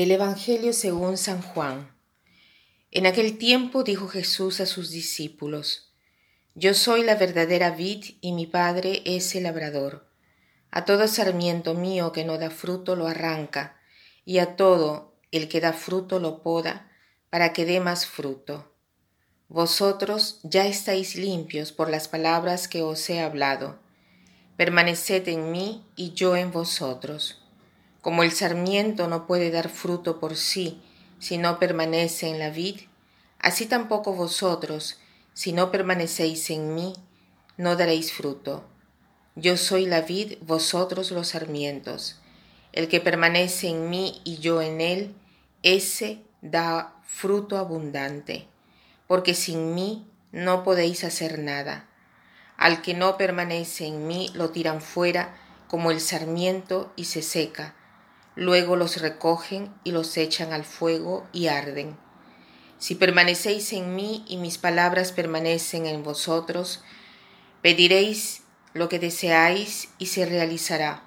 Del Evangelio según San Juan. En aquel tiempo dijo Jesús a sus discípulos, Yo soy la verdadera vid y mi Padre es el labrador. A todo sarmiento mío que no da fruto lo arranca, y a todo el que da fruto lo poda, para que dé más fruto. Vosotros ya estáis limpios por las palabras que os he hablado. Permaneced en mí y yo en vosotros. Como el sarmiento no puede dar fruto por sí si no permanece en la vid, así tampoco vosotros, si no permanecéis en mí, no daréis fruto. Yo soy la vid, vosotros los sarmientos. El que permanece en mí y yo en él, ese da fruto abundante, porque sin mí no podéis hacer nada. Al que no permanece en mí lo tiran fuera como el sarmiento y se seca luego los recogen y los echan al fuego y arden. Si permanecéis en mí y mis palabras permanecen en vosotros, pediréis lo que deseáis y se realizará.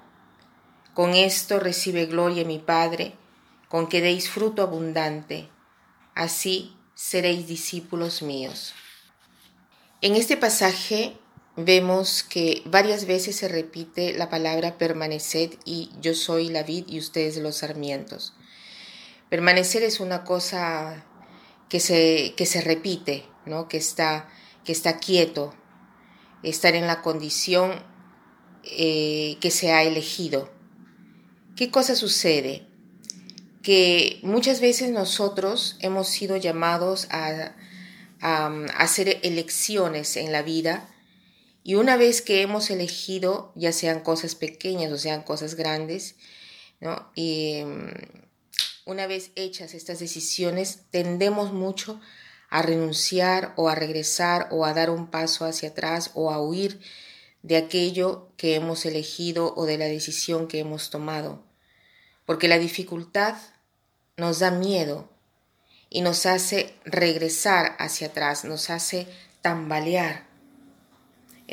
Con esto recibe gloria mi Padre, con que deis fruto abundante. Así seréis discípulos míos. En este pasaje vemos que varias veces se repite la palabra permaneced y yo soy la vid y ustedes los sarmientos. Permanecer es una cosa que se, que se repite, ¿no? que, está, que está quieto, estar en la condición eh, que se ha elegido. ¿Qué cosa sucede? Que muchas veces nosotros hemos sido llamados a, a hacer elecciones en la vida, y una vez que hemos elegido, ya sean cosas pequeñas o sean cosas grandes, ¿no? y mm, una vez hechas estas decisiones, tendemos mucho a renunciar o a regresar o a dar un paso hacia atrás o a huir de aquello que hemos elegido o de la decisión que hemos tomado. Porque la dificultad nos da miedo y nos hace regresar hacia atrás, nos hace tambalear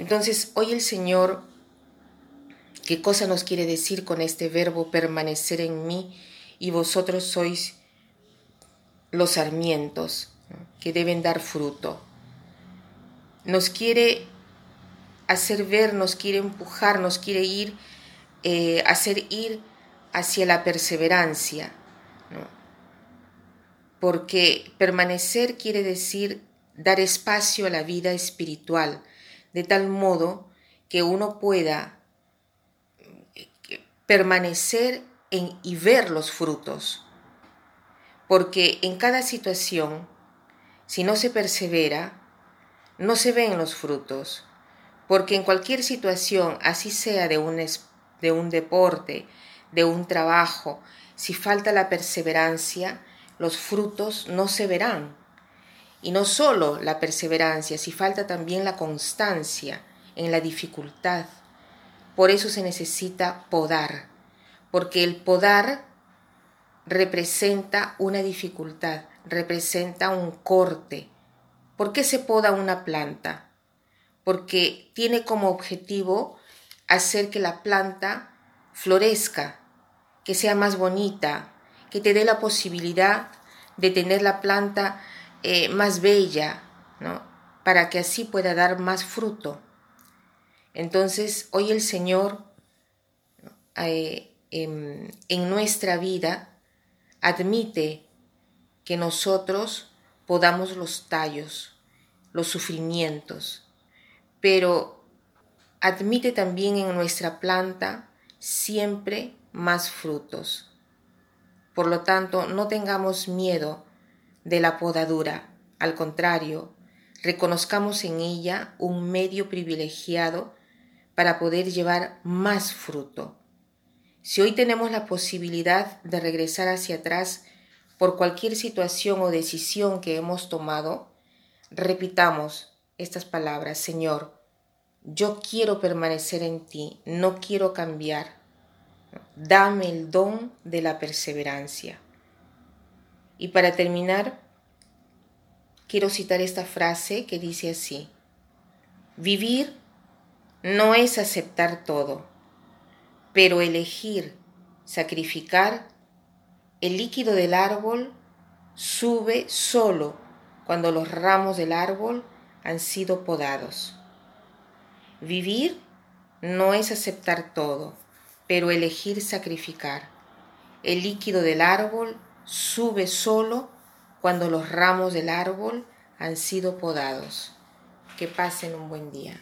entonces, hoy el Señor, ¿qué cosa nos quiere decir con este verbo permanecer en mí y vosotros sois los sarmientos que deben dar fruto? Nos quiere hacer ver, nos quiere empujar, nos quiere ir, eh, hacer ir hacia la perseverancia. Porque permanecer quiere decir dar espacio a la vida espiritual, de tal modo que uno pueda permanecer en, y ver los frutos. Porque en cada situación, si no se persevera, no se ven los frutos. Porque en cualquier situación, así sea de un, de un deporte, de un trabajo, si falta la perseverancia, los frutos no se verán. Y no solo la perseverancia, si falta también la constancia en la dificultad. Por eso se necesita podar, porque el podar representa una dificultad, representa un corte. ¿Por qué se poda una planta? Porque tiene como objetivo hacer que la planta florezca, que sea más bonita, que te dé la posibilidad de tener la planta eh, más bella, ¿no? Para que así pueda dar más fruto. Entonces, hoy el Señor eh, en, en nuestra vida admite que nosotros podamos los tallos, los sufrimientos, pero admite también en nuestra planta siempre más frutos. Por lo tanto, no tengamos miedo de la podadura. Al contrario, reconozcamos en ella un medio privilegiado para poder llevar más fruto. Si hoy tenemos la posibilidad de regresar hacia atrás por cualquier situación o decisión que hemos tomado, repitamos estas palabras, Señor, yo quiero permanecer en ti, no quiero cambiar. Dame el don de la perseverancia. Y para terminar, quiero citar esta frase que dice así, vivir no es aceptar todo, pero elegir, sacrificar, El líquido del árbol sube solo cuando los ramos del árbol han sido podados. Vivir no es aceptar todo, pero elegir sacrificar. El líquido del árbol sube solo cuando los ramos del árbol han sido podados. Que pasen un buen día.